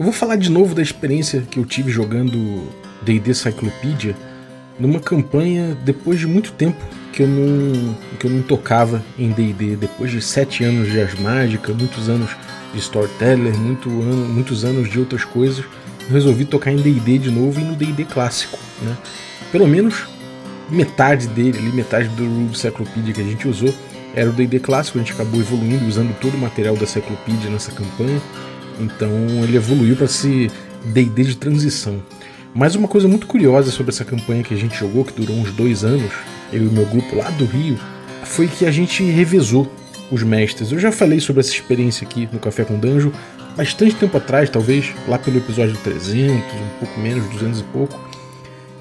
Eu vou falar de novo da experiência que eu tive jogando D&D Cyclopedia numa campanha depois de muito tempo que eu não, que eu não tocava em D&D, depois de sete anos de Asmágica, muitos anos de Storyteller, muito ano, muitos anos de outras coisas, resolvi tocar em D&D de novo e no D&D clássico, né? Pelo menos metade dele, metade do Cyclopedia que a gente usou era o D&D clássico, a gente acabou evoluindo usando todo o material da Cyclopedia nessa campanha, então ele evoluiu para ser D&D de transição. Mas uma coisa muito curiosa sobre essa campanha que a gente jogou, que durou uns dois anos, eu e meu grupo lá do Rio, foi que a gente revezou os mestres. Eu já falei sobre essa experiência aqui no Café com Danjo bastante tempo atrás, talvez lá pelo episódio 300, um pouco menos, 200 e pouco.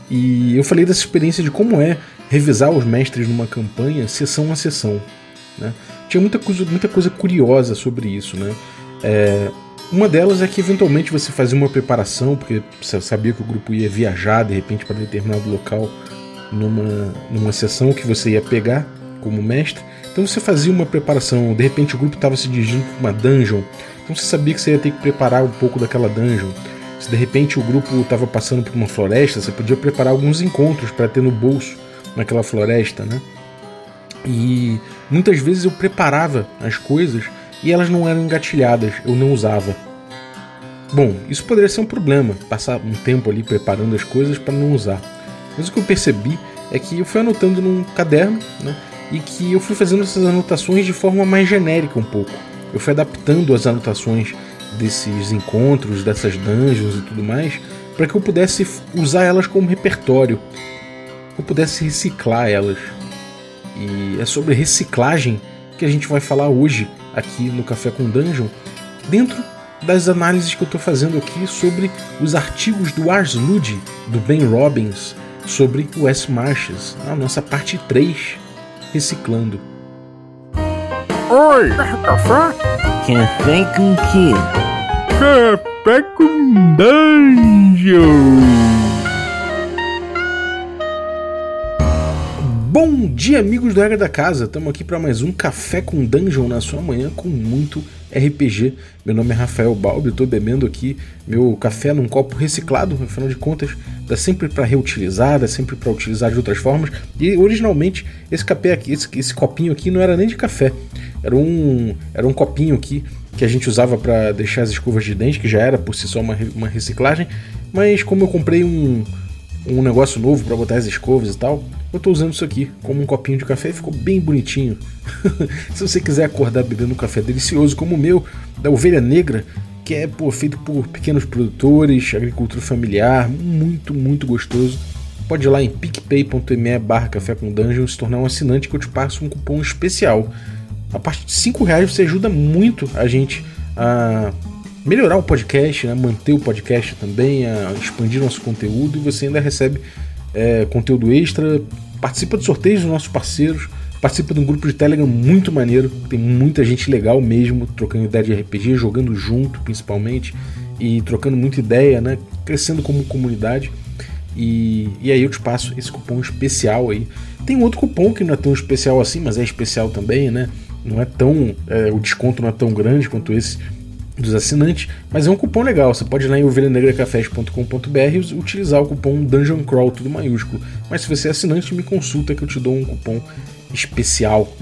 E eu falei dessa experiência de como é revisar os mestres numa campanha, sessão a sessão. Né? Tinha muita coisa, muita coisa curiosa sobre isso. Né? É, uma delas é que eventualmente você fazia uma preparação, porque você sabia que o grupo ia viajar de repente para determinado local numa, numa sessão que você ia pegar como mestre. Então você fazia uma preparação, de repente o grupo estava se dirigindo para uma dungeon, então você sabia que você ia ter que preparar um pouco daquela dungeon. Se de repente o grupo estava passando por uma floresta, você podia preparar alguns encontros para ter no bolso naquela floresta, né? E muitas vezes eu preparava as coisas e elas não eram engatilhadas, eu não usava. Bom, isso poderia ser um problema, passar um tempo ali preparando as coisas para não usar. Mas o que eu percebi é que eu fui anotando num caderno, né, e que eu fui fazendo essas anotações de forma mais genérica um pouco. Eu fui adaptando as anotações desses encontros, dessas dungeons e tudo mais, para que eu pudesse usar elas como repertório, eu pudesse reciclar elas. E é sobre reciclagem que a gente vai falar hoje aqui no Café com Dungeon, dentro das análises que eu estou fazendo aqui sobre os artigos do Ars Lud, do Ben Robbins, sobre o West Marches, a nossa parte 3, Reciclando. Oi! Café? Café com quê? Café com Dungeon! Bom dia, amigos do Regra da Casa! Estamos aqui para mais um Café com Dungeon na sua manhã com muito RPG. Meu nome é Rafael Balbi, estou bebendo aqui meu café num copo reciclado, afinal de contas, dá sempre para reutilizar, dá sempre para utilizar de outras formas. E originalmente esse café aqui, esse, esse, copinho aqui não era nem de café, era um, era um copinho aqui que a gente usava para deixar as escovas de dente, que já era por si só uma, uma reciclagem, mas como eu comprei um, um negócio novo para botar as escovas e tal, eu estou usando isso aqui como um copinho de café e ficou bem bonitinho. Se você quiser acordar bebendo um café delicioso como o meu, da Ovelha Negra, que é pô, feito por pequenos produtores, agricultura familiar, muito, muito gostoso. Pode ir lá em picpay.me barra café com dungeon se tornar um assinante que eu te passo um cupom especial. A partir de 5 reais você ajuda muito a gente a melhorar o podcast, né? manter o podcast também, expandir nosso conteúdo e você ainda recebe é, conteúdo extra, participa de sorteios dos nossos parceiros, participa de um grupo de Telegram muito maneiro, tem muita gente legal mesmo, trocando ideia de RPG, jogando junto principalmente, e trocando muita ideia, né? Crescendo como comunidade. E, e aí eu te passo esse cupom especial aí. Tem outro cupom que não é tão especial assim, mas é especial também, né? Não é tão. É, o desconto não é tão grande quanto esse dos assinantes, mas é um cupom legal. Você pode ir lá em ovelhanegracafés.com.br e utilizar o cupom Dungeon Crawl, tudo maiúsculo. Mas se você é assinante, me consulta que eu te dou um cupom especial.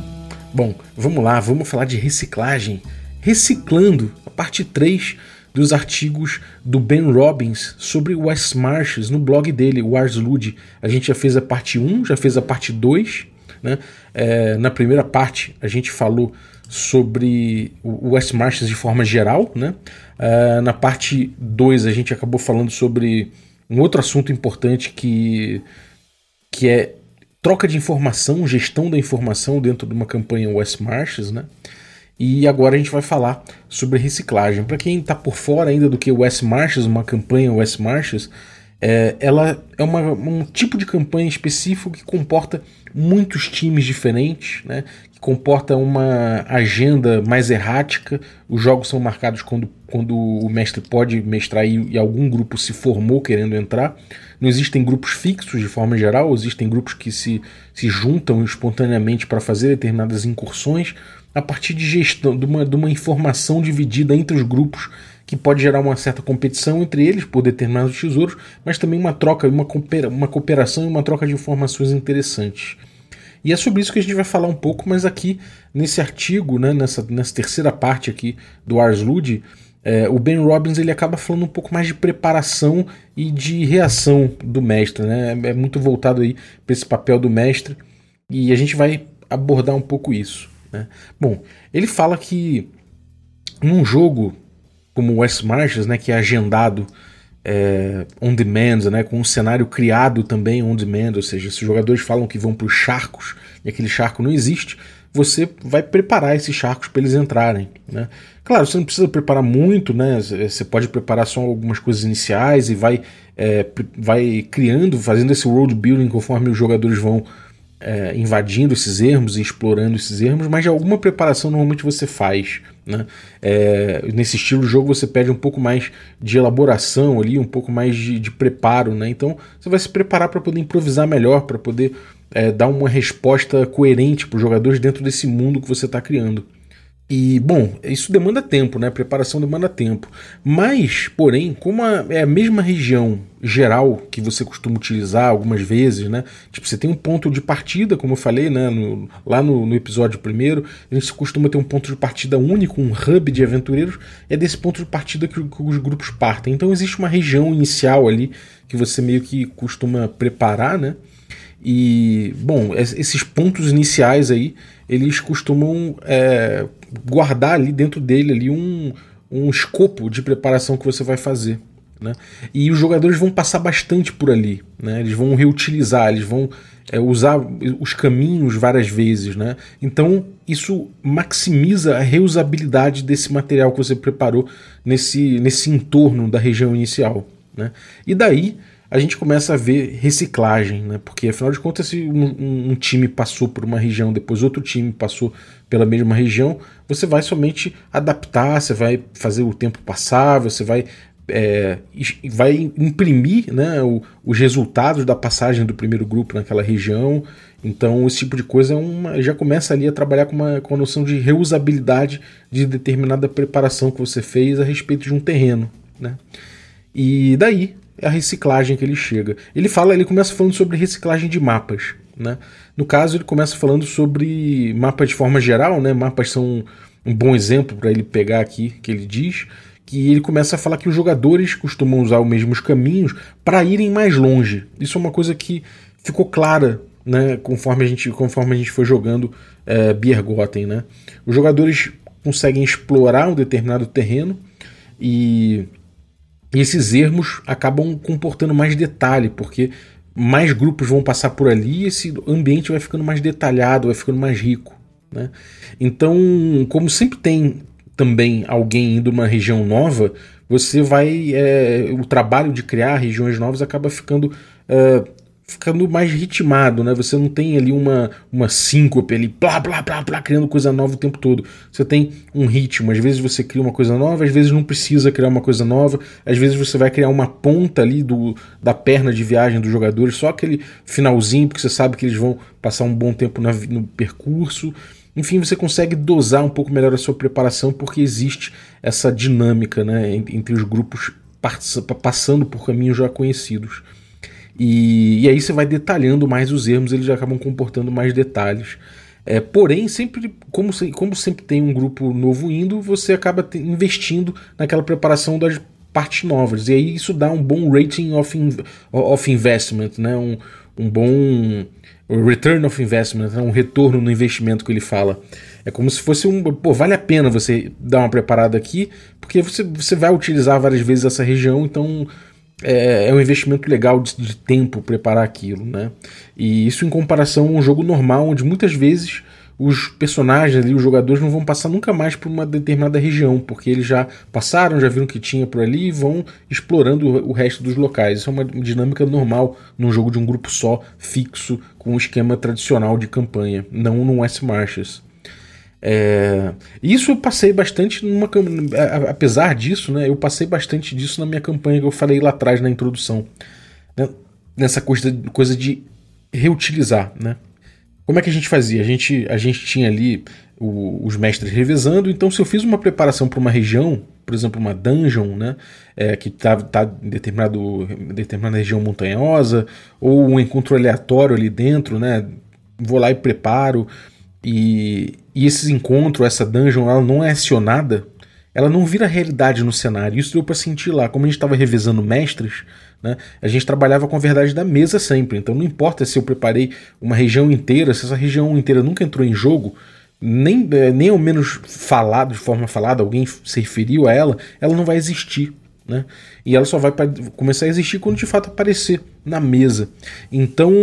Bom, vamos lá, vamos falar de reciclagem. Reciclando, a parte 3 dos artigos do Ben Robbins sobre West Marches no blog dele, o. A gente já fez a parte 1, já fez a parte 2. Né? É, na primeira parte, a gente falou sobre o West Marches de forma geral. Né? Uh, na parte 2 a gente acabou falando sobre um outro assunto importante que, que é troca de informação, gestão da informação dentro de uma campanha West Marches. Né? E agora a gente vai falar sobre reciclagem. Para quem está por fora ainda do que West Marches, uma campanha West Marches, é, ela é uma, um tipo de campanha específico que comporta muitos times diferentes, né, que comporta uma agenda mais errática. Os jogos são marcados quando, quando o mestre pode mestrar e, e algum grupo se formou querendo entrar. Não existem grupos fixos de forma geral, existem grupos que se, se juntam espontaneamente para fazer determinadas incursões a partir de gestão, de uma, de uma informação dividida entre os grupos que pode gerar uma certa competição entre eles por determinados tesouros, mas também uma troca, uma, coopera uma cooperação e uma troca de informações interessantes. E é sobre isso que a gente vai falar um pouco, mas aqui nesse artigo, né, nessa, nessa terceira parte aqui do Ars Lud, é, o Ben Robbins ele acaba falando um pouco mais de preparação e de reação do mestre, né? É muito voltado aí para esse papel do mestre e a gente vai abordar um pouco isso. Né? Bom, ele fala que num jogo como o West Marches, né, que é agendado é, on demand, né, com um cenário criado também on demand, ou seja, se os jogadores falam que vão para os charcos e aquele charco não existe, você vai preparar esses charcos para eles entrarem. Né? Claro, você não precisa preparar muito, né? Você pode preparar só algumas coisas iniciais e vai, é, vai criando, fazendo esse world building conforme os jogadores vão é, invadindo esses ermos e explorando esses ermos, mas de alguma preparação normalmente você faz. Né? É, nesse estilo de jogo você pede um pouco mais de elaboração ali, um pouco mais de, de preparo, né? Então você vai se preparar para poder improvisar melhor, para poder é, dar uma resposta coerente para os jogadores dentro desse mundo que você está criando. E, bom, isso demanda tempo, né? Preparação demanda tempo. Mas, porém, como a, é a mesma região geral que você costuma utilizar algumas vezes, né? Tipo, você tem um ponto de partida, como eu falei, né? No, lá no, no, episódio primeiro, a gente costuma ter um ponto de partida único, um hub de aventureiros. É desse ponto de partida que, que os grupos partem. Então, existe uma região inicial ali que você meio que costuma preparar, né? E, bom, esses pontos iniciais aí, eles costumam é, guardar ali dentro dele ali um, um escopo de preparação que você vai fazer. Né? E os jogadores vão passar bastante por ali, né? eles vão reutilizar, eles vão é, usar os caminhos várias vezes. Né? Então isso maximiza a reusabilidade desse material que você preparou nesse, nesse entorno da região inicial. Né? E daí a gente começa a ver reciclagem, né? Porque afinal de contas, se um, um, time passou por uma região, depois outro time passou pela mesma região, você vai somente adaptar, você vai fazer o tempo passar, você vai, é, vai imprimir né, o, os resultados da passagem do primeiro grupo naquela região. Então, esse tipo de coisa é uma, já começa ali a trabalhar com, uma, com a noção de reusabilidade de determinada preparação que você fez a respeito de um terreno. Né? E daí é a reciclagem que ele chega. Ele fala, ele começa falando sobre reciclagem de mapas, né? No caso, ele começa falando sobre mapas de forma geral, né? Mapas são um bom exemplo para ele pegar aqui, que ele diz que ele começa a falar que os jogadores costumam usar os mesmos caminhos para irem mais longe. Isso é uma coisa que ficou clara, né? Conforme a gente, conforme a gente foi jogando é, Biergoten, né? Os jogadores conseguem explorar um determinado terreno e e esses ermos acabam comportando mais detalhe, porque mais grupos vão passar por ali e esse ambiente vai ficando mais detalhado, vai ficando mais rico. Né? Então, como sempre tem também alguém indo numa região nova, você vai. É, o trabalho de criar regiões novas acaba ficando é, ficando mais ritmado, né? Você não tem ali uma, uma síncope ali, blá, blá, blá, blá, criando coisa nova o tempo todo. Você tem um ritmo. Às vezes você cria uma coisa nova, às vezes não precisa criar uma coisa nova, às vezes você vai criar uma ponta ali do, da perna de viagem dos jogadores, só aquele finalzinho, porque você sabe que eles vão passar um bom tempo na, no percurso. Enfim, você consegue dosar um pouco melhor a sua preparação, porque existe essa dinâmica né, entre os grupos passando por caminhos já conhecidos. E, e aí você vai detalhando mais os erros, eles acabam comportando mais detalhes. É, porém, sempre como, como sempre tem um grupo novo indo, você acaba te, investindo naquela preparação das partes novas. E aí isso dá um bom rating of, in, of investment, né? um, um bom return of investment, né? um retorno no investimento que ele fala. É como se fosse um. Pô, vale a pena você dar uma preparada aqui, porque você, você vai utilizar várias vezes essa região, então é, é, um investimento legal de, de, tempo preparar aquilo, né? E isso em comparação a um jogo normal, onde muitas vezes os personagens ali, os jogadores não vão passar nunca mais por uma determinada região, porque eles já passaram, já viram o que tinha por ali e vão explorando o, resto dos locais. Isso é uma dinâmica normal num jogo de um grupo só, fixo, com um esquema tradicional de campanha, não no S Marches. É, isso eu passei bastante numa apesar disso, né? Eu passei bastante disso na minha campanha que eu falei lá atrás na introdução, né, nessa coisa, coisa de reutilizar, né? Como é que a gente fazia? A gente, a gente tinha ali o, os mestres revezando, então se eu fiz uma preparação para uma região, por exemplo, uma dungeon, né? É, que está tá em determinado, determinada região montanhosa, ou um encontro aleatório ali dentro, né? Vou lá e preparo. E, e esse encontro, essa dungeon, ela não é acionada, ela não vira realidade no cenário. Isso deu para sentir lá. Como a gente estava revisando mestres, né, a gente trabalhava com a verdade da mesa sempre. Então não importa se eu preparei uma região inteira, se essa região inteira nunca entrou em jogo, nem, é, nem ao menos falado, de forma falada, alguém se referiu a ela, ela não vai existir. Né? E ela só vai começar a existir quando de fato aparecer na mesa. Então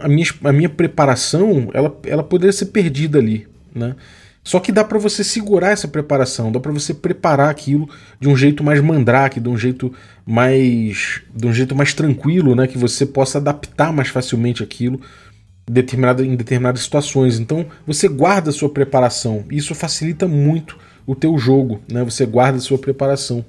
a minha, a minha preparação ela, ela poderia ser perdida ali. Né? Só que dá para você segurar essa preparação, dá para você preparar aquilo de um jeito mais mandrake, de um jeito mais de um jeito mais tranquilo, né, que você possa adaptar mais facilmente aquilo determinada, em determinadas situações. Então você guarda a sua preparação. Isso facilita muito o teu jogo, né? Você guarda a sua preparação.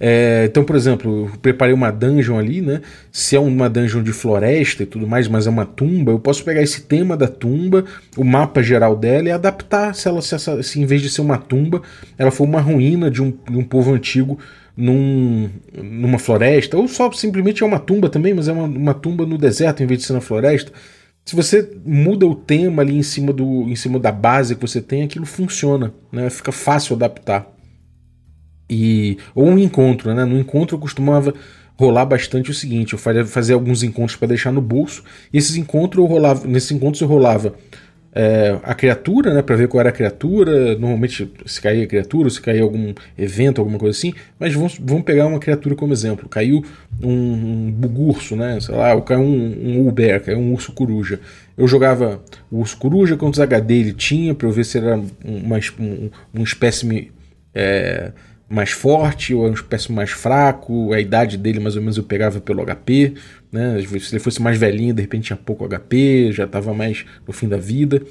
É, então, por exemplo, eu preparei uma dungeon ali, né? Se é uma dungeon de floresta e tudo mais, mas é uma tumba, eu posso pegar esse tema da tumba, o mapa geral dela e adaptar se ela, se, essa, se em vez de ser uma tumba, ela for uma ruína de um, de um povo antigo num, numa floresta, ou só simplesmente é uma tumba também, mas é uma, uma tumba no deserto em vez de ser na floresta. Se você muda o tema ali em cima, do, em cima da base que você tem, aquilo funciona, né? Fica fácil adaptar. E, ou um encontro, né? No encontro eu costumava rolar bastante o seguinte: eu fazia, alguns encontros para deixar no bolso, e esses encontros eu rolava, nesses encontros eu rolava é, a criatura, né, para ver qual era a criatura. Normalmente se caía a criatura, se caía algum evento, alguma coisa assim. Mas vamos, vamos pegar uma criatura como exemplo. Caiu um, um bugurso, né? Sei lá, caiu um, um Uber, caiu um urso coruja. Eu jogava o urso coruja, quantos HD ele tinha, para eu ver se era uma, um, um espécime. É, mais forte ou é um espécie mais fraco, a idade dele mais ou menos eu pegava pelo HP, né? Se ele fosse mais velhinho, de repente tinha pouco HP, já estava mais no fim da vida.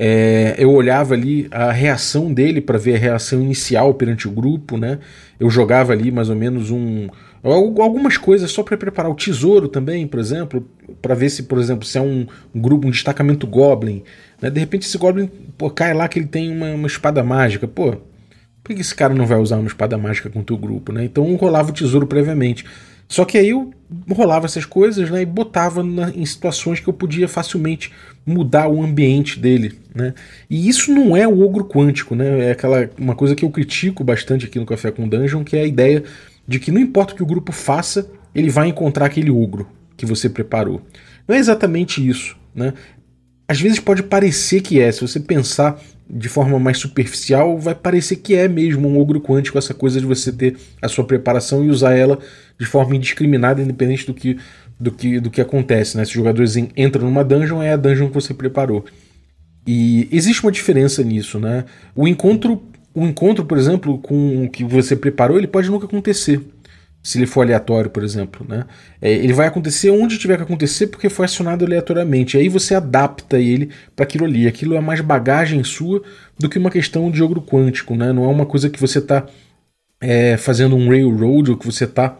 É, eu olhava ali a reação dele para ver a reação inicial perante o grupo, né? Eu jogava ali mais ou menos um algumas coisas só para preparar o tesouro também, por exemplo, para ver se, por exemplo, se é um, um grupo, um destacamento Goblin, né? De repente esse Goblin pô, cai lá que ele tem uma, uma espada mágica, pô, por que esse cara não vai usar uma espada mágica com o grupo, né? Então rolava o tesouro previamente. Só que aí eu rolava essas coisas né, e botava na, em situações que eu podia facilmente mudar o ambiente dele. Né? E isso não é o ogro quântico, né? É aquela uma coisa que eu critico bastante aqui no Café com Dungeon, que é a ideia de que não importa o que o grupo faça, ele vai encontrar aquele ogro que você preparou. Não é exatamente isso. Né? Às vezes pode parecer que é, se você pensar de forma mais superficial, vai parecer que é mesmo um ogro quântico essa coisa de você ter a sua preparação e usar ela de forma indiscriminada, independente do que, do que, do que acontece. Né? Se os jogadores entram numa dungeon, é a dungeon que você preparou. E existe uma diferença nisso, né? O encontro, o encontro, por exemplo, com o que você preparou, ele pode nunca acontecer se ele for aleatório, por exemplo. Né? É, ele vai acontecer onde tiver que acontecer porque foi acionado aleatoriamente. Aí você adapta ele para aquilo ali. Aquilo é mais bagagem sua do que uma questão de jogo quântico. Né? Não é uma coisa que você está é, fazendo um railroad ou que você está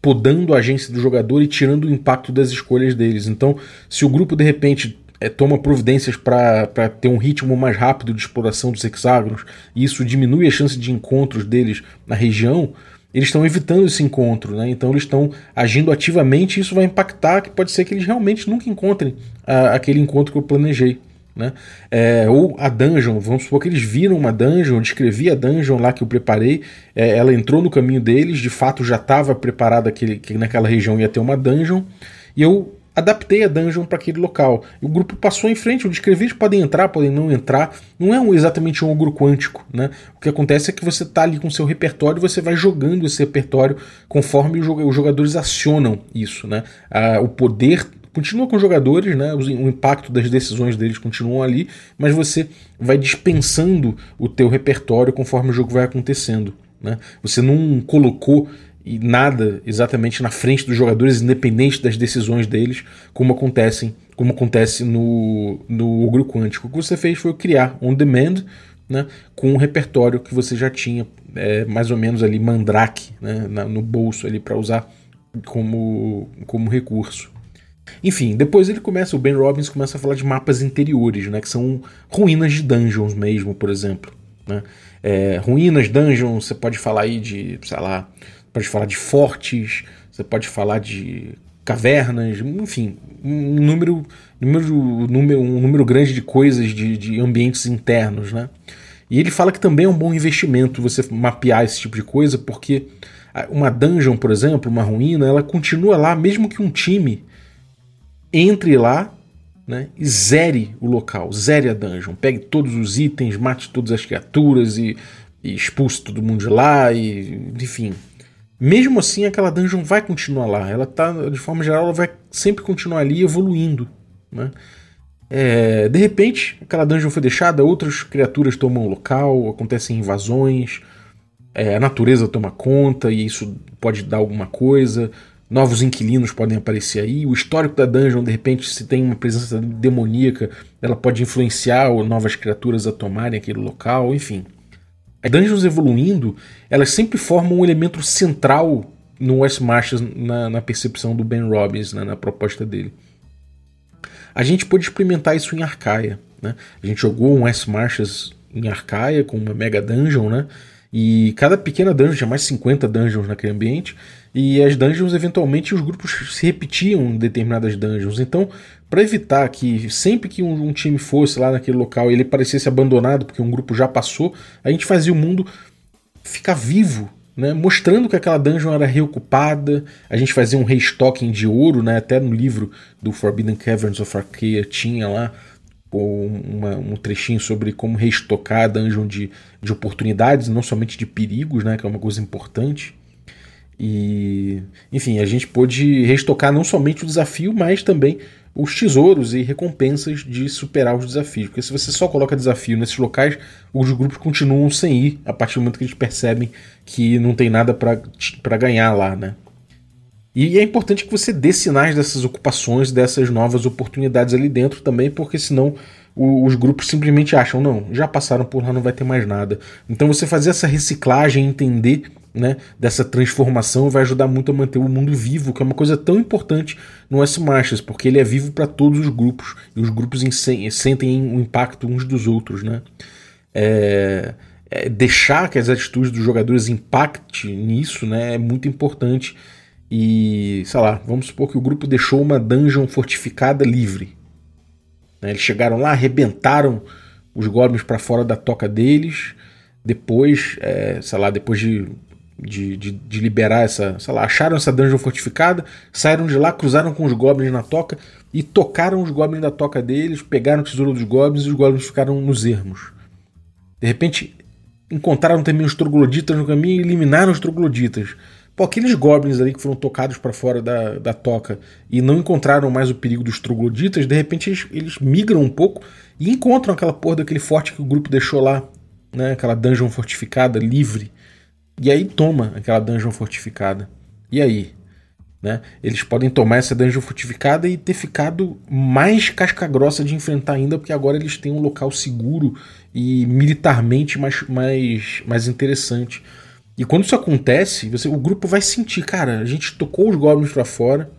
podando a agência do jogador e tirando o impacto das escolhas deles. Então, se o grupo de repente é, toma providências para ter um ritmo mais rápido de exploração dos hexágonos e isso diminui a chance de encontros deles na região, eles estão evitando esse encontro, né? então eles estão agindo ativamente e isso vai impactar que pode ser que eles realmente nunca encontrem a, aquele encontro que eu planejei. Né? É, ou a dungeon, vamos supor que eles viram uma dungeon, descrevi a dungeon lá que eu preparei, é, ela entrou no caminho deles, de fato já estava preparada que, que naquela região ia ter uma dungeon, e eu adaptei a dungeon para aquele local. O grupo passou em frente, eu descrevi, eles podem entrar, podem não entrar. Não é um, exatamente um ogro quântico, né? O que acontece é que você está ali com seu repertório e você vai jogando esse repertório conforme os jogadores acionam isso, né? Ah, o poder continua com os jogadores, né? O, impacto das decisões deles continuam ali, mas você vai dispensando o teu repertório conforme o jogo vai acontecendo. Né? Você não colocou e nada exatamente na frente dos jogadores, independente das decisões deles, como acontecem, como acontece no, no Ogro Quântico. O que você fez foi criar on demand, né, com um repertório que você já tinha é, mais ou menos ali mandrake né, na, no bolso ali para usar como, como recurso. Enfim, depois ele começa, o Ben Robbins começa a falar de mapas interiores, né, que são ruínas de dungeons mesmo, por exemplo. Né? É, ruínas, dungeons, você pode falar aí de, sei lá, pode falar de fortes, você pode falar de cavernas, enfim, um número, número, número, um número grande de coisas, de, de ambientes internos, né? E ele fala que também é um bom investimento você mapear esse tipo de coisa, porque uma dungeon, por exemplo, uma ruína, ela continua lá, mesmo que um time entre lá né, e zere o local, zere a dungeon, pegue todos os itens, mate todas as criaturas e, e expulse todo mundo de lá, e enfim. Mesmo assim, aquela dungeon vai continuar lá. Ela tá, de forma geral, ela vai sempre continuar ali evoluindo. Né? É, de repente, aquela dungeon foi deixada, outras criaturas tomam o local, acontecem invasões, é, a natureza toma conta e isso pode dar alguma coisa, novos inquilinos podem aparecer aí, o histórico da dungeon, de repente, se tem uma presença demoníaca, ela pode influenciar novas criaturas a tomarem aquele local, enfim. As dungeons evoluindo, elas sempre formam um elemento central no West Marches na, na percepção do Ben Robbins, né, na proposta dele. A gente pôde experimentar isso em Arcaia. Né? A gente jogou um S-Marches em Arcaia com uma mega dungeon, né? E cada pequena dungeon tinha mais 50 dungeons naquele ambiente. E as dungeons, eventualmente, os grupos se repetiam em determinadas dungeons. Então, para evitar que sempre que um, um, time fosse lá naquele local ele parecesse abandonado porque um grupo já passou, a gente fazia o mundo ficar vivo né, mostrando que aquela dungeon era reocupada. A gente fazia um restocking de ouro, né, até no livro do Forbidden Caverns of Arcaea tinha lá uma, um trechinho sobre como restocar a dungeon de, de oportunidades, não somente de perigos, né, que é uma coisa importante. E, enfim, a gente pôde restocar não somente o desafio, mas também os tesouros e recompensas de superar os desafios. Porque se você só coloca desafio nesses locais, os grupos continuam sem ir a partir do momento que eles percebem que não tem nada para ganhar lá, né? E é importante que você dê sinais dessas ocupações, dessas novas oportunidades ali dentro também, porque senão os grupos simplesmente acham, não, já passaram por lá, não vai ter mais nada. Então você fazer essa reciclagem, entender né, dessa transformação vai ajudar muito a manter o mundo vivo, que é uma coisa tão importante no S-Marches, porque ele é vivo para todos os grupos, e os grupos sentem o impacto uns dos outros. Né? É, é, deixar que as atitudes dos jogadores impactem nisso né, é muito importante. E, sei lá, vamos supor que o grupo deixou uma dungeon fortificada livre. Né? Eles chegaram lá, arrebentaram os goblins para fora da toca deles. Depois, é, sei lá, depois de de, de, de, liberar essa, sei lá, acharam essa dungeon fortificada, saíram de lá, cruzaram com os goblins na toca e tocaram os goblins da toca deles, pegaram o tesouro dos goblins e os goblins ficaram nos ermos. De repente, encontraram também os trogloditas no caminho e eliminaram os trogloditas. Pô, aqueles goblins ali que foram tocados para fora da, da toca e não encontraram mais o perigo dos trogloditas, de repente eles, eles migram um pouco e encontram aquela porra daquele forte que o grupo deixou lá, né? aquela dungeon fortificada, livre. E aí toma aquela dungeon fortificada. E aí? Né? Eles podem tomar essa dungeon fortificada e ter ficado mais casca grossa de enfrentar ainda, porque agora eles têm um local seguro e militarmente mais, mais, mais interessante. E quando isso acontece, você, o grupo vai sentir, cara, a gente tocou os goblins para fora,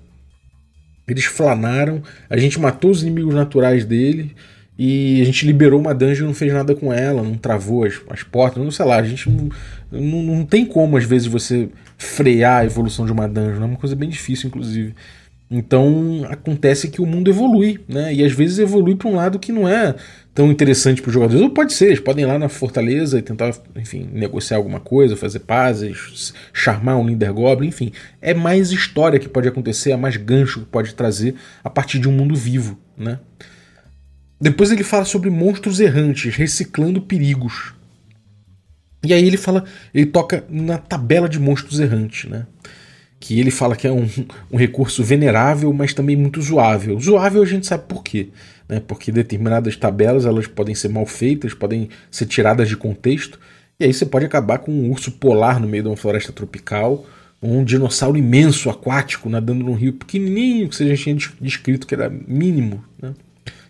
eles flanaram, a gente matou os inimigos naturais dele, e a gente liberou uma dungeon e não fez nada com ela, não travou as, as portas, não sei lá, a gente não, não, não tem como às vezes você frear a evolução de uma dungeon, é uma coisa bem difícil, inclusive. Então acontece que o mundo evolui, né? E às vezes evolui para um lado que não é tão interessante para os jogadores. Ou pode ser, eles podem ir lá na fortaleza e tentar, enfim, negociar alguma coisa, fazer pazes, charmar um Linder Goblin, enfim. É mais história que pode acontecer, é mais gancho que pode trazer a partir de um mundo vivo, né? Depois ele fala sobre monstros errantes, reciclando perigos. E aí ele fala, ele toca na tabela de monstros errantes, né? Que ele fala que é um, um recurso venerável, mas também muito zoável. Zoável a gente sabe por quê, né? Porque determinadas tabelas elas podem ser mal feitas, podem ser tiradas de contexto, e aí você pode acabar com um urso polar no meio de uma floresta tropical, ou um dinossauro imenso aquático nadando num rio pequenininho que você já tinha descrito que era mínimo, né?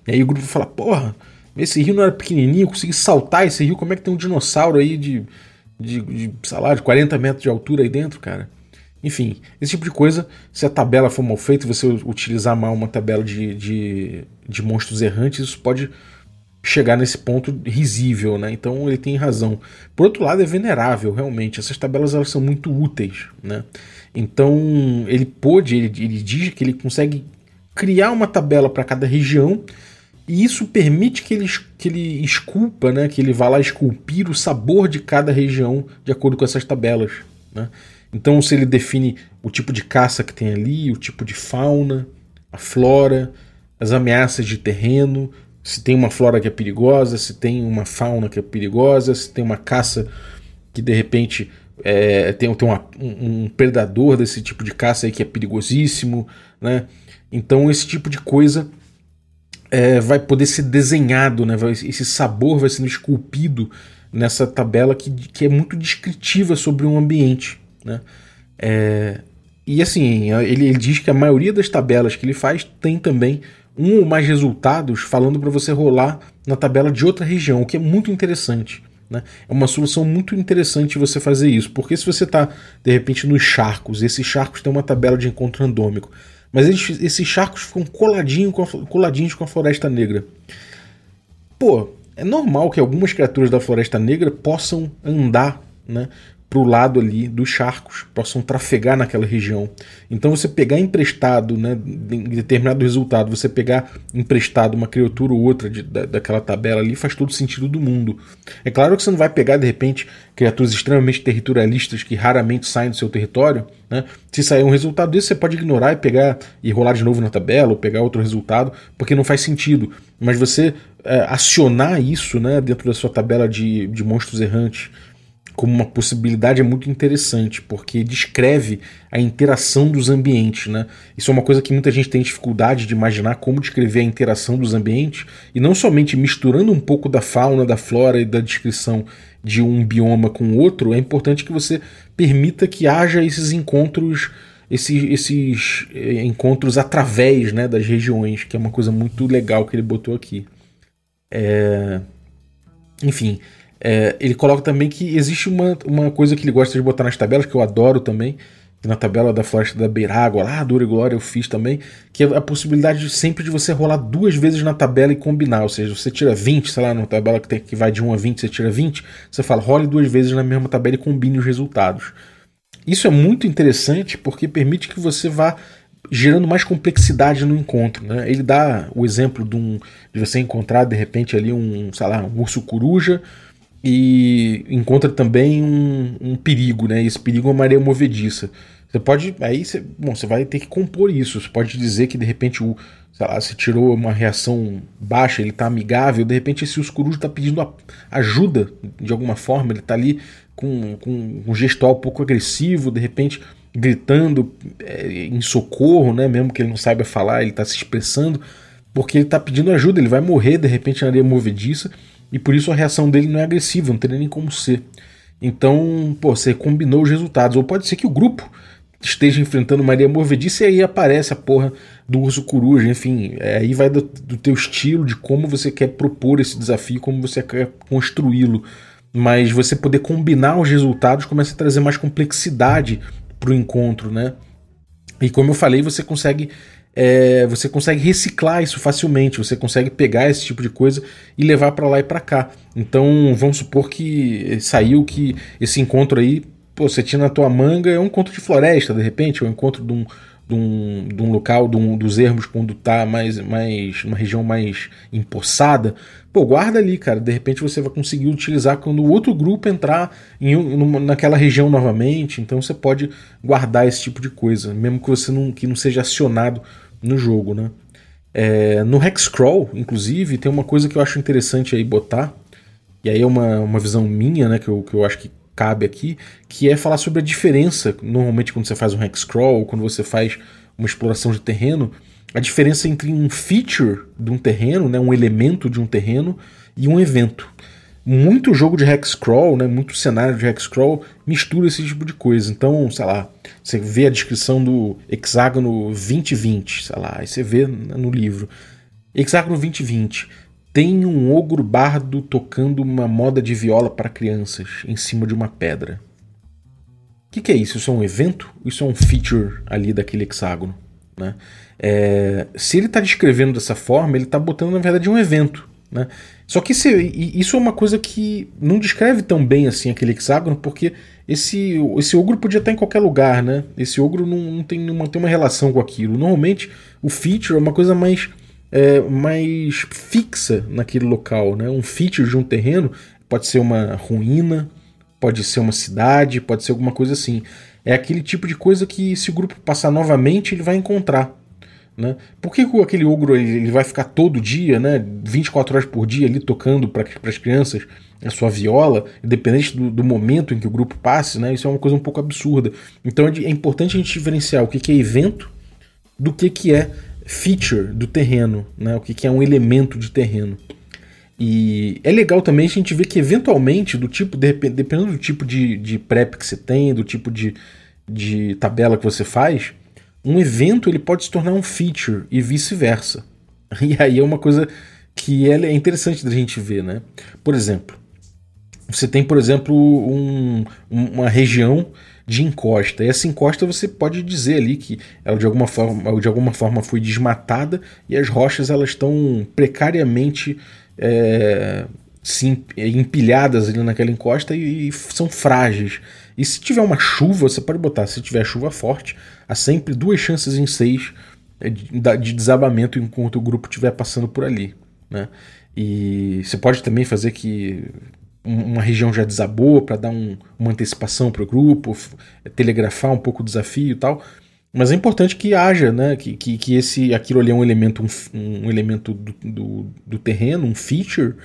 E aí o grupo fala, porra, esse rio não era pequenininho, eu consegui saltar esse rio, como é que tem um dinossauro aí de, de, de sei lá, de 40 metros de altura aí dentro, cara? Enfim, esse tipo de coisa, se a tabela for mal feita, você utilizar mal uma tabela de, de, de monstros errantes, isso pode chegar nesse ponto risível, né? Então ele tem razão. Por outro lado, é venerável, realmente. Essas tabelas elas são muito úteis, né? Então ele pôde, ele, ele diz que ele consegue criar uma tabela para cada região e isso permite que ele, que ele esculpa, né? Que ele vá lá esculpir o sabor de cada região de acordo com essas tabelas, né? Então se ele define o tipo de caça que tem ali, o tipo de fauna, a flora, as ameaças de terreno, se tem uma flora que é perigosa, se tem uma fauna que é perigosa, se tem uma caça que de repente é, tem, tem uma, um, um, predador desse tipo de caça aí que é perigosíssimo, né? Então esse tipo de coisa é, vai poder ser desenhado, né? Vai, esse sabor vai sendo esculpido nessa tabela que, que é muito descritiva sobre um ambiente, né? É, e assim, ele, ele diz que a maioria das tabelas que ele faz tem também um ou mais resultados falando para você rolar na tabela de outra região, o que é muito interessante. Né? É uma solução muito interessante você fazer isso, porque se você está de repente nos charcos, esses charcos têm uma tabela de encontro randômico, mas eles, esses charcos ficam coladinho com a, coladinhos com a Floresta Negra. Pô, é normal que algumas criaturas da Floresta Negra possam andar né, para o lado ali dos charcos, possam trafegar naquela região. Então você pegar emprestado, né, em determinado resultado, você pegar emprestado uma criatura ou outra de, da, daquela tabela ali faz todo sentido do mundo. É claro que você não vai pegar de repente criaturas extremamente territorialistas que raramente saem do seu território. Né? Se sair um resultado desse, você pode ignorar e pegar e rolar de novo na tabela ou pegar outro resultado, porque não faz sentido. Mas você é, acionar isso né, dentro da sua tabela de, de monstros errantes como uma possibilidade é muito interessante, porque descreve a interação dos ambientes. Né? Isso é uma coisa que muita gente tem dificuldade de imaginar como descrever a interação dos ambientes, e não somente misturando um pouco da fauna, da flora e da descrição de um bioma com outro, é importante que você permita que haja esses encontros. Esses, esses eh, encontros através né, das regiões, que é uma coisa muito legal que ele botou aqui. É... Enfim, é, ele coloca também que existe uma, uma coisa que ele gosta de botar nas tabelas, que eu adoro também, na tabela da Floresta da Beirágua, lá, e Glória eu fiz também, que é a possibilidade de, sempre de você rolar duas vezes na tabela e combinar, ou seja, você tira 20, sei lá, numa tabela que, tem, que vai de 1 a 20, você tira 20, você fala, role duas vezes na mesma tabela e combine os resultados. Isso é muito interessante porque permite que você vá gerando mais complexidade no encontro. Né? Ele dá o exemplo de, um, de você encontrar de repente ali um, sei lá, um urso coruja, e encontra também um, um perigo, né? esse perigo é uma areia movediça. Você pode. Aí você, bom, você vai ter que compor isso. Você pode dizer que de repente o. Sei lá, você tirou uma reação baixa, ele está amigável, de repente esse escurujo está pedindo ajuda de alguma forma, ele está ali com, com um gestual um pouco agressivo, de repente gritando é, em socorro, né? Mesmo que ele não saiba falar, ele está se expressando, porque ele está pedindo ajuda, ele vai morrer de repente na areia movediça e por isso a reação dele não é agressiva, não teria nem como ser. Então, pô, você combinou os resultados. Ou pode ser que o grupo esteja enfrentando Maria Movediça e aí aparece a porra do urso coruja. Enfim, é, aí vai do, do teu estilo, de como você quer propor esse desafio, como você quer construí-lo. Mas você poder combinar os resultados começa a trazer mais complexidade para o encontro, né? E como eu falei, você consegue é, você consegue reciclar isso facilmente, você consegue pegar esse tipo de coisa e levar para lá e para cá. Então vamos supor que saiu que esse encontro aí, pô, você tinha na tua manga é um encontro de floresta, de repente, é um encontro de um, de um, de um local de um, dos ermos quando tá mais, mais uma região mais empoçada. Pô, guarda ali, cara. De repente você vai conseguir utilizar quando o outro grupo entrar em, numa, naquela região novamente. Então você pode guardar esse tipo de coisa, mesmo que você não, que não seja acionado no jogo, né? É, no Hexcrawl, inclusive, tem uma coisa que eu acho interessante aí botar, e aí é uma, uma visão minha, né, que eu, que eu acho que cabe aqui, que é falar sobre a diferença, normalmente quando você faz um Hexcrawl, quando você faz uma exploração de terreno, a diferença entre um feature de um terreno, né, um elemento de um terreno, e um evento muito jogo de hexcrawl, né, muito cenário de hexcrawl mistura esse tipo de coisa. Então, sei lá, você vê a descrição do hexágono 2020, sei lá, aí você vê no livro. Hexágono 2020 tem um ogro bardo tocando uma moda de viola para crianças em cima de uma pedra. O que, que, é isso? Isso é um evento? Isso é um feature ali daquele hexágono? Né? É, se ele está descrevendo dessa forma, ele está botando na verdade um evento. Né? Só que esse, isso é uma coisa que não descreve tão bem assim aquele hexágono, porque esse, esse ogro podia estar em qualquer lugar, né? Esse ogro não, não tem, não tem uma relação com aquilo. Normalmente o feature é uma coisa mais, é, mais fixa naquele local, né? Um feature de um terreno pode ser uma ruína, pode ser uma cidade, pode ser alguma coisa assim. É aquele tipo de coisa que se o grupo passar novamente ele vai encontrar. Né? Por que aquele ogro ele, vai ficar todo dia, né, 24 horas por dia ali tocando para as crianças a sua viola, independente do, do, momento em que o grupo passe? Né? Isso é uma coisa um pouco absurda. Então é, é importante a gente diferenciar o que, que é evento do que, que é feature do terreno, né? o que, que é um elemento de terreno. E é legal também a gente ver que eventualmente, do tipo, dependendo do tipo de, de prep que você tem, do tipo de, de tabela que você faz, um evento ele pode se tornar um feature e vice-versa. E aí é uma coisa que é interessante da gente ver, né? Por exemplo, você tem, por exemplo, um, uma região de encosta. E essa encosta você pode dizer ali que ela de alguma forma, de alguma forma foi desmatada e as rochas elas estão precariamente é, sim, empilhadas ali naquela encosta e, e, são frágeis. E se tiver uma chuva, você pode botar, se tiver chuva forte, há sempre duas chances em seis é, de desabamento enquanto o grupo estiver passando por ali. Né? E você pode também fazer que uma região já desabou para dar um, uma antecipação para o grupo, telegrafar um pouco o desafio e tal. Mas é importante que haja, né? Que, que, que esse, aquilo ali é um elemento, um, um elemento do, do, do, terreno, um feature,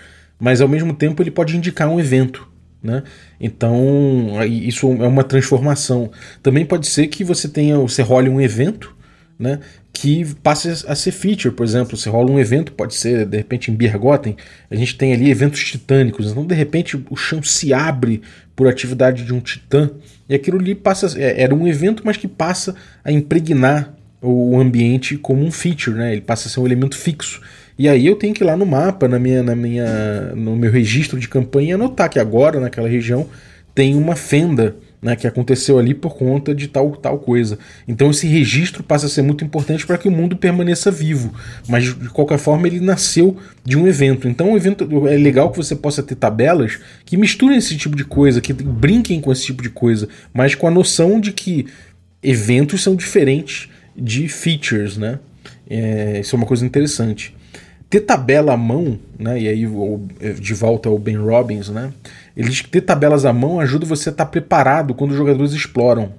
mas ao mesmo tempo ele pode indicar um evento. Né? Então, isso é uma transformação. Também pode ser que você tenha, você role um evento né, que passe a ser feature, por exemplo, se rola um evento, pode ser de repente em Birgotten, a gente tem ali eventos titânicos, então de repente o chão se abre por atividade de um titã, e aquilo ali passa, é, era um evento, mas que passa a impregnar o ambiente como um feature, né, ele passa a ser um elemento fixo. E aí eu tenho que ir lá no mapa, na minha, na minha, no meu registro de campanha, anotar que agora naquela região tem uma fenda né, que aconteceu ali por conta de tal tal coisa. Então esse registro passa a ser muito importante para que o mundo permaneça vivo, mas de qualquer forma ele nasceu de um evento. Então evento é legal que você possa ter tabelas que misturem esse tipo de coisa, que brinquem com esse tipo de coisa, mas com a noção de que eventos são diferentes de features, né? É, isso é uma coisa interessante. Ter tabela à mão, né? E aí de volta ao Ben Robbins, né? Ele diz que ter tabelas à mão ajuda você a estar preparado quando os jogadores exploram.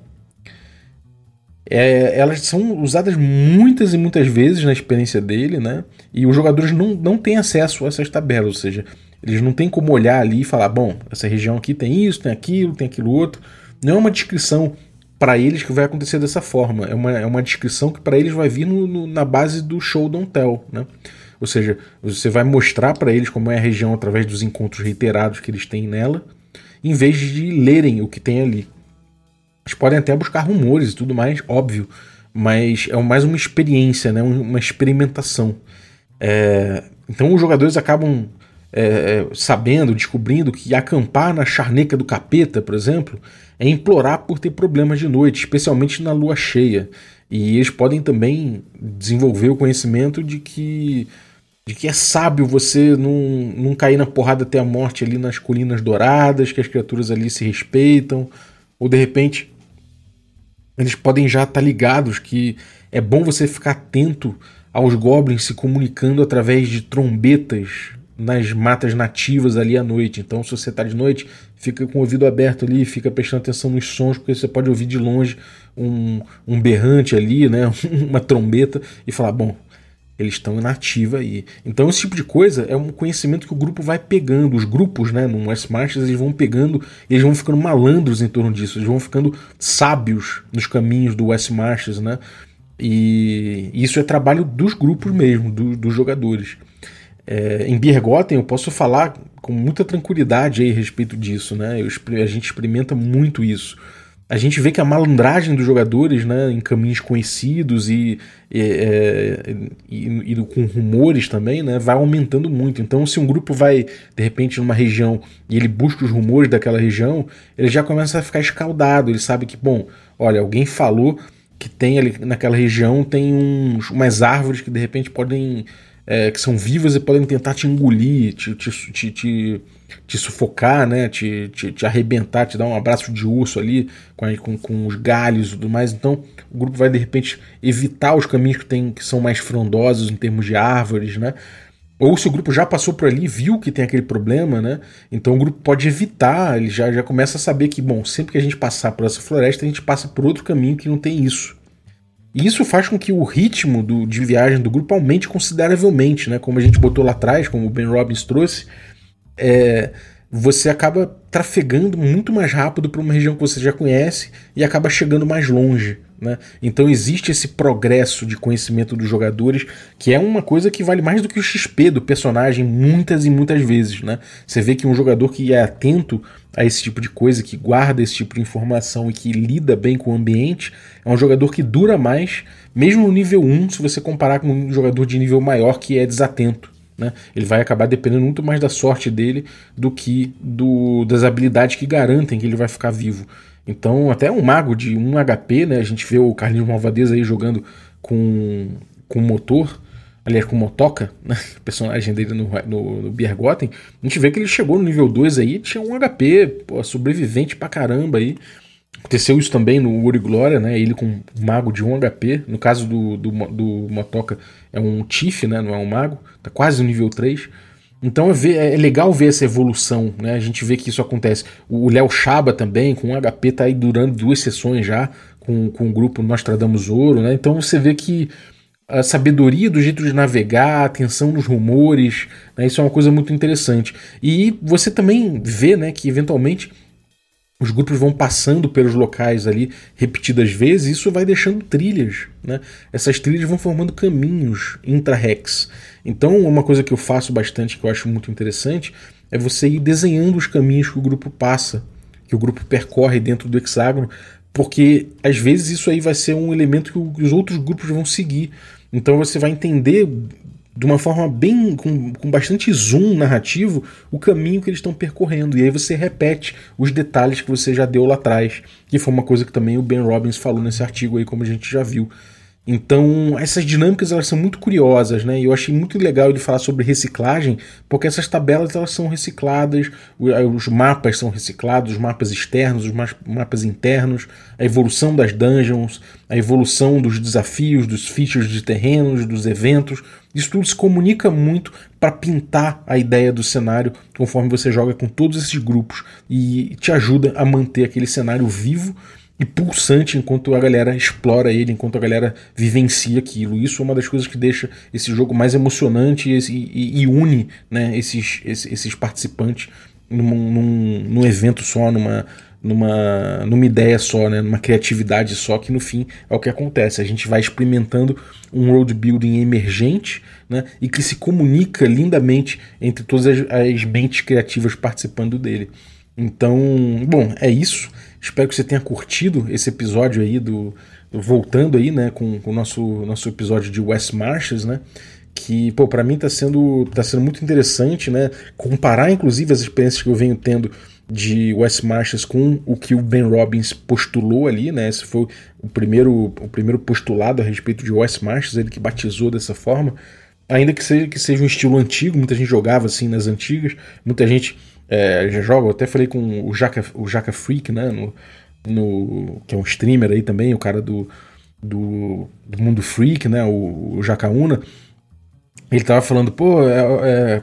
É, elas são usadas muitas e muitas vezes na experiência dele, né? E os jogadores não, não têm acesso a essas tabelas, ou seja, eles não têm como olhar ali e falar: bom, essa região aqui tem isso, tem aquilo, tem aquilo outro. Não é uma descrição para eles que vai acontecer dessa forma, é uma, é uma descrição que para eles vai vir no, no, na base do show don't tell, né? Ou seja, você vai mostrar para eles como é a região através dos encontros reiterados que eles têm nela, em vez de lerem o que tem ali. Eles podem até buscar rumores e tudo mais, óbvio, mas é mais uma experiência, né? uma experimentação. É... Então os jogadores acabam é, é, sabendo, descobrindo que acampar na charneca do capeta, por exemplo, é implorar por ter problemas de noite, especialmente na lua cheia. E eles podem também desenvolver o conhecimento de que de que é sábio você não, não cair na porrada até a morte ali nas colinas douradas, que as criaturas ali se respeitam, ou de repente eles podem já estar tá ligados que é bom você ficar atento aos goblins se comunicando através de trombetas nas matas nativas ali à noite. Então, se você está de noite, fica com o ouvido aberto ali, fica prestando atenção nos sons, porque você pode ouvir de longe um, um berrante ali, né, uma trombeta, e falar: bom, eles estão inativa aí. Então esse tipo de coisa é um conhecimento que o grupo vai pegando, os grupos, né, no West Marches, eles vão pegando, eles vão ficando malandros em torno disso, eles vão ficando sábios nos caminhos do West Marches, né? E isso é trabalho dos grupos mesmo, do, dos jogadores. É, em Birgotten eu posso falar com muita tranquilidade aí a respeito disso, né? Eu, a gente experimenta muito isso a gente vê que a malandragem dos jogadores né, em caminhos conhecidos e, e, é, e, e, com rumores também né, vai aumentando muito. Então, se um grupo vai de repente numa região e ele busca os rumores daquela região, ele já começa a ficar escaldado. Ele sabe que, bom, olha, alguém falou que tem ali naquela região tem uns, umas árvores que de repente podem é, que são vivas e podem tentar te engolir, te, te, te, te, te sufocar, né? Te, te, te, arrebentar, te dar um abraço de urso ali com, com, com os galhos e tudo mais. Então o grupo vai de repente evitar os caminhos que, tem, que são mais frondosos em termos de árvores, né? Ou se o grupo já passou por ali viu que tem aquele problema, né? Então o grupo pode evitar, ele já, já começa a saber que, bom, sempre que a gente passar por essa floresta, a gente passa por outro caminho que não tem isso. E isso faz com que o ritmo do, de viagem do grupo aumente consideravelmente, né? Como a gente botou lá atrás, como o Ben Robbins trouxe, é, você acaba trafegando muito mais rápido para uma região que você já conhece e acaba chegando mais longe. Né? Então existe esse progresso de conhecimento dos jogadores, que é uma coisa que vale mais do que o XP do personagem muitas e muitas vezes. Né? Você vê que um jogador que é atento a esse tipo de coisa, que guarda esse tipo de informação e que lida bem com o ambiente, é um jogador que dura mais, mesmo no nível 1, se você comparar com um jogador de nível maior que é desatento. Né? Ele vai acabar dependendo muito mais da sorte dele do que do, das habilidades que garantem que ele vai ficar vivo. Então, até um mago de 1 HP, né? A gente vê o Carlinhos Malvadeza aí jogando com, com motor, aliás, com motoca, né? O personagem dele no, no, no. A gente vê que ele chegou no nível 2 aí, tinha um HP, pô, sobrevivente pra caramba aí. Aconteceu isso também no Uri Glória, né? Ele com um mago de 1 HP. No caso do, do, do Motoca, é um Tiff, né? Não é um mago. Tá quase no nível 3. Então é, legal ver essa evolução, né? A gente vê que isso acontece. O Léo Chaba também, com um HP, tá aí durando duas sessões já, com, com o grupo Nós Tradamos Ouro, né? Então você vê que a sabedoria do jeito de navegar, a atenção nos rumores, né? isso é uma coisa muito interessante. E você também vê né, que eventualmente os grupos vão passando pelos locais ali repetidas vezes, e isso vai deixando trilhas, né? Essas trilhas vão formando caminhos intra-rex. Então, uma coisa que eu faço bastante, que eu acho muito interessante, é você ir desenhando os caminhos que o grupo passa, que o grupo percorre dentro do hexágono, porque às vezes isso aí vai ser um elemento que os outros grupos vão seguir. Então você vai entender de uma forma bem com, com bastante zoom narrativo o caminho que eles estão percorrendo. E aí você repete os detalhes que você já deu lá atrás. Que foi uma coisa que também o Ben Robbins falou nesse artigo aí como a gente já viu então, essas dinâmicas elas são muito curiosas, né? E eu achei muito legal ele falar sobre reciclagem, porque essas tabelas elas são recicladas, os mapas são reciclados, os mapas externos, os mapas internos, a evolução das dungeons, a evolução dos desafios, dos features de terrenos, dos eventos. Isso tudo se comunica muito para pintar a ideia do cenário conforme você joga com todos esses grupos e te ajuda a manter aquele cenário vivo e pulsante enquanto a galera explora ele, enquanto a galera vivencia aquilo. Isso é uma das coisas que deixa esse jogo mais emocionante e, e, e une né, esses, esses, esses participantes num, num, num, evento só, numa, numa, numa ideia só, né, numa criatividade só, que no fim é o que acontece. A gente vai experimentando um world building emergente né, e que se comunica lindamente entre todas as, as mentes criativas participando dele. Então, bom, é isso. Espero que você tenha curtido esse episódio aí do, do voltando aí, né, com, com, o nosso nosso episódio de West Marches, né? Que, pô, para mim tá sendo tá sendo muito interessante, né? Comparar inclusive as experiências que eu venho tendo de West Marches com o que o Ben Robbins postulou ali, né? Esse foi o primeiro o primeiro postulado a respeito de West Marches, ele que batizou dessa forma. Ainda que seja que seja um estilo antigo, muita gente jogava assim nas antigas, muita gente é, já joga, eu até falei com o Jaca, o Jaca Freak, né? No, no, que é um streamer aí também, o cara do, do, do Mundo Freak, né? O, o Jacaúna. Ele tava falando, pô, é, é,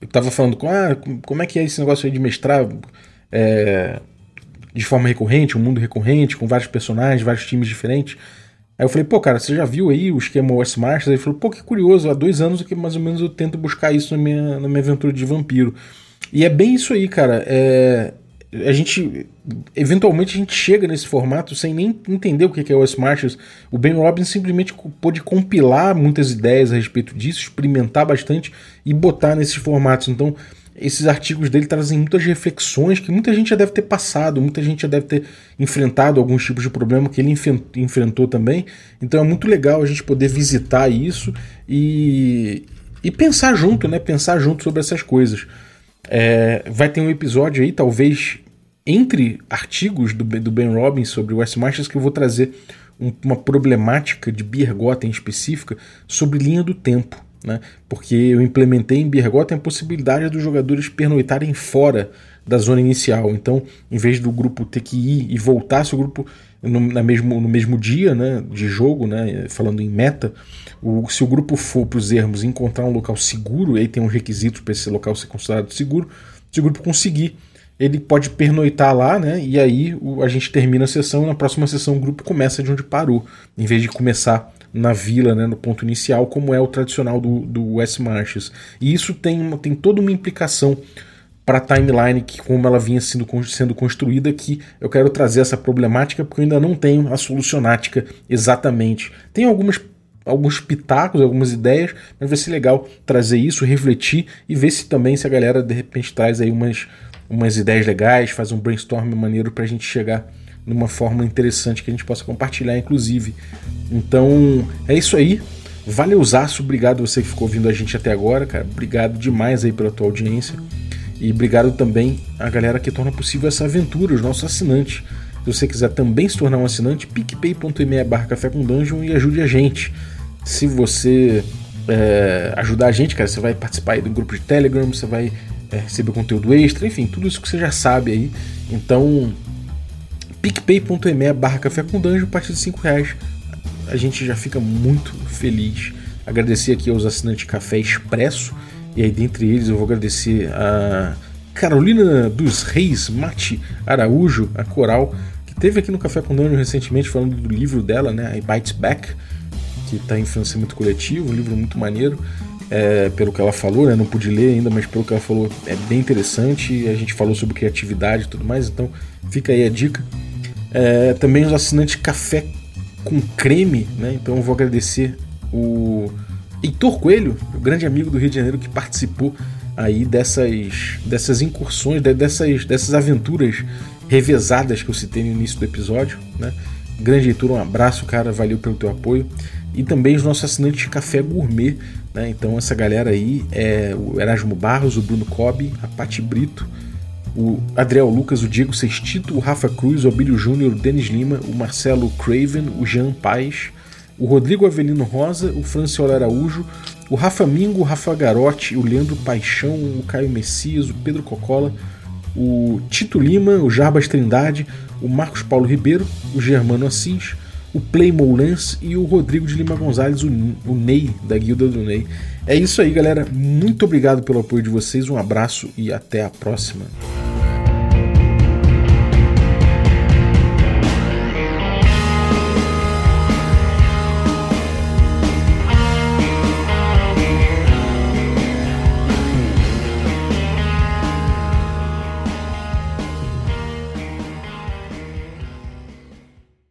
eu tava falando ah, como é que é esse negócio aí de mestrar é, de forma recorrente, um mundo recorrente, com vários personagens, vários times diferentes. Aí eu falei, pô, cara, você já viu aí o esquema West Marches? Ele falou, pô, que curioso, há dois anos que mais ou menos eu tento buscar isso na minha, na minha aventura de vampiro. E é bem isso aí, cara. É, a gente eventualmente a gente chega nesse formato sem nem entender o que é o Marches. O Ben Robbins simplesmente pôde compilar muitas ideias a respeito disso, experimentar bastante e botar nesses formatos. Então, esses artigos dele trazem muitas reflexões que muita gente já deve ter passado, muita gente já deve ter enfrentado alguns tipos de problema que ele enfrentou também. Então é muito legal a gente poder visitar isso e, e pensar junto, né? Pensar junto sobre essas coisas. É, vai ter um episódio aí, talvez entre artigos do, do Ben Robbins sobre West Marches, que eu vou trazer um, uma problemática de Birgotten específica sobre linha do tempo. né? Porque eu implementei em Birgotten a possibilidade dos jogadores pernoitarem fora da zona inicial. Então, em vez do grupo ter que ir e voltar, se o grupo no, na mesmo, no mesmo dia né, de jogo, né, falando em meta, o, se o grupo for para os ermos encontrar um local seguro, aí tem uns requisitos para esse local ser considerado seguro, se o grupo conseguir, ele pode pernoitar lá, né? E aí o, a gente termina a sessão e na próxima sessão o grupo começa de onde parou, em vez de começar na vila, né, no ponto inicial, como é o tradicional do, do West Marches. E isso tem, tem toda uma implicação para a timeline, que como ela vinha sendo, sendo construída, que eu quero trazer essa problemática porque eu ainda não tenho a solucionática exatamente. Tem algumas alguns pitacos, algumas ideias, mas vai ser legal trazer isso, refletir e ver se também se a galera de repente traz aí umas, umas ideias legais, faz um brainstorm maneiro para a gente chegar numa forma interessante que a gente possa compartilhar, inclusive. Então é isso aí. Valeu, Zaço. Obrigado você que ficou ouvindo a gente até agora, cara. Obrigado demais aí pela tua audiência. E obrigado também à galera que torna possível essa aventura, os nossos assinantes. Se você quiser também se tornar um assinante, picpay.me barra café com dungeon e ajude a gente. Se você é, ajudar a gente, cara, você vai participar do grupo de Telegram, você vai é, receber conteúdo extra, enfim, tudo isso que você já sabe aí. Então, picpay.me barra café com dungeon, a partir de 5 reais. A gente já fica muito feliz. Agradecer aqui aos assinantes Café Expresso e aí, dentre eles, eu vou agradecer a Carolina dos Reis Mate Araújo, a Coral, que teve aqui no Café com Dano recentemente falando do livro dela, né, I Bites Back, que está em financiamento coletivo, um livro muito maneiro. É, pelo que ela falou, né, não pude ler ainda, mas pelo que ela falou é bem interessante. A gente falou sobre criatividade e tudo mais, então fica aí a dica. É, também os assinantes Café com Creme, né, então eu vou agradecer o Heitor Coelho, grande amigo do Rio de Janeiro que participou aí dessas, dessas incursões, dessas, dessas aventuras revezadas que eu citei no início do episódio. Né? Grande Heitor, um abraço, cara, valeu pelo teu apoio. E também os nossos assinantes de Café Gourmet. Né? Então essa galera aí é o Erasmo Barros, o Bruno Cobb, a Pati Brito, o Adriel Lucas, o Diego Sextito, o Rafa Cruz, o Abílio Júnior, o Denis Lima, o Marcelo Craven, o Jean Paz, o Rodrigo Avelino Rosa, o Franciola Araújo, o Rafa Mingo, o Rafa Garotti, o Leandro Paixão, o Caio Messias, o Pedro Cocola, o Tito Lima, o Jarbas Trindade, o Marcos Paulo Ribeiro, o Germano Assis, o Playmo Lance e o Rodrigo de Lima Gonzalez, o, o Ney, da Guilda do Ney. É isso aí, galera. Muito obrigado pelo apoio de vocês, um abraço e até a próxima.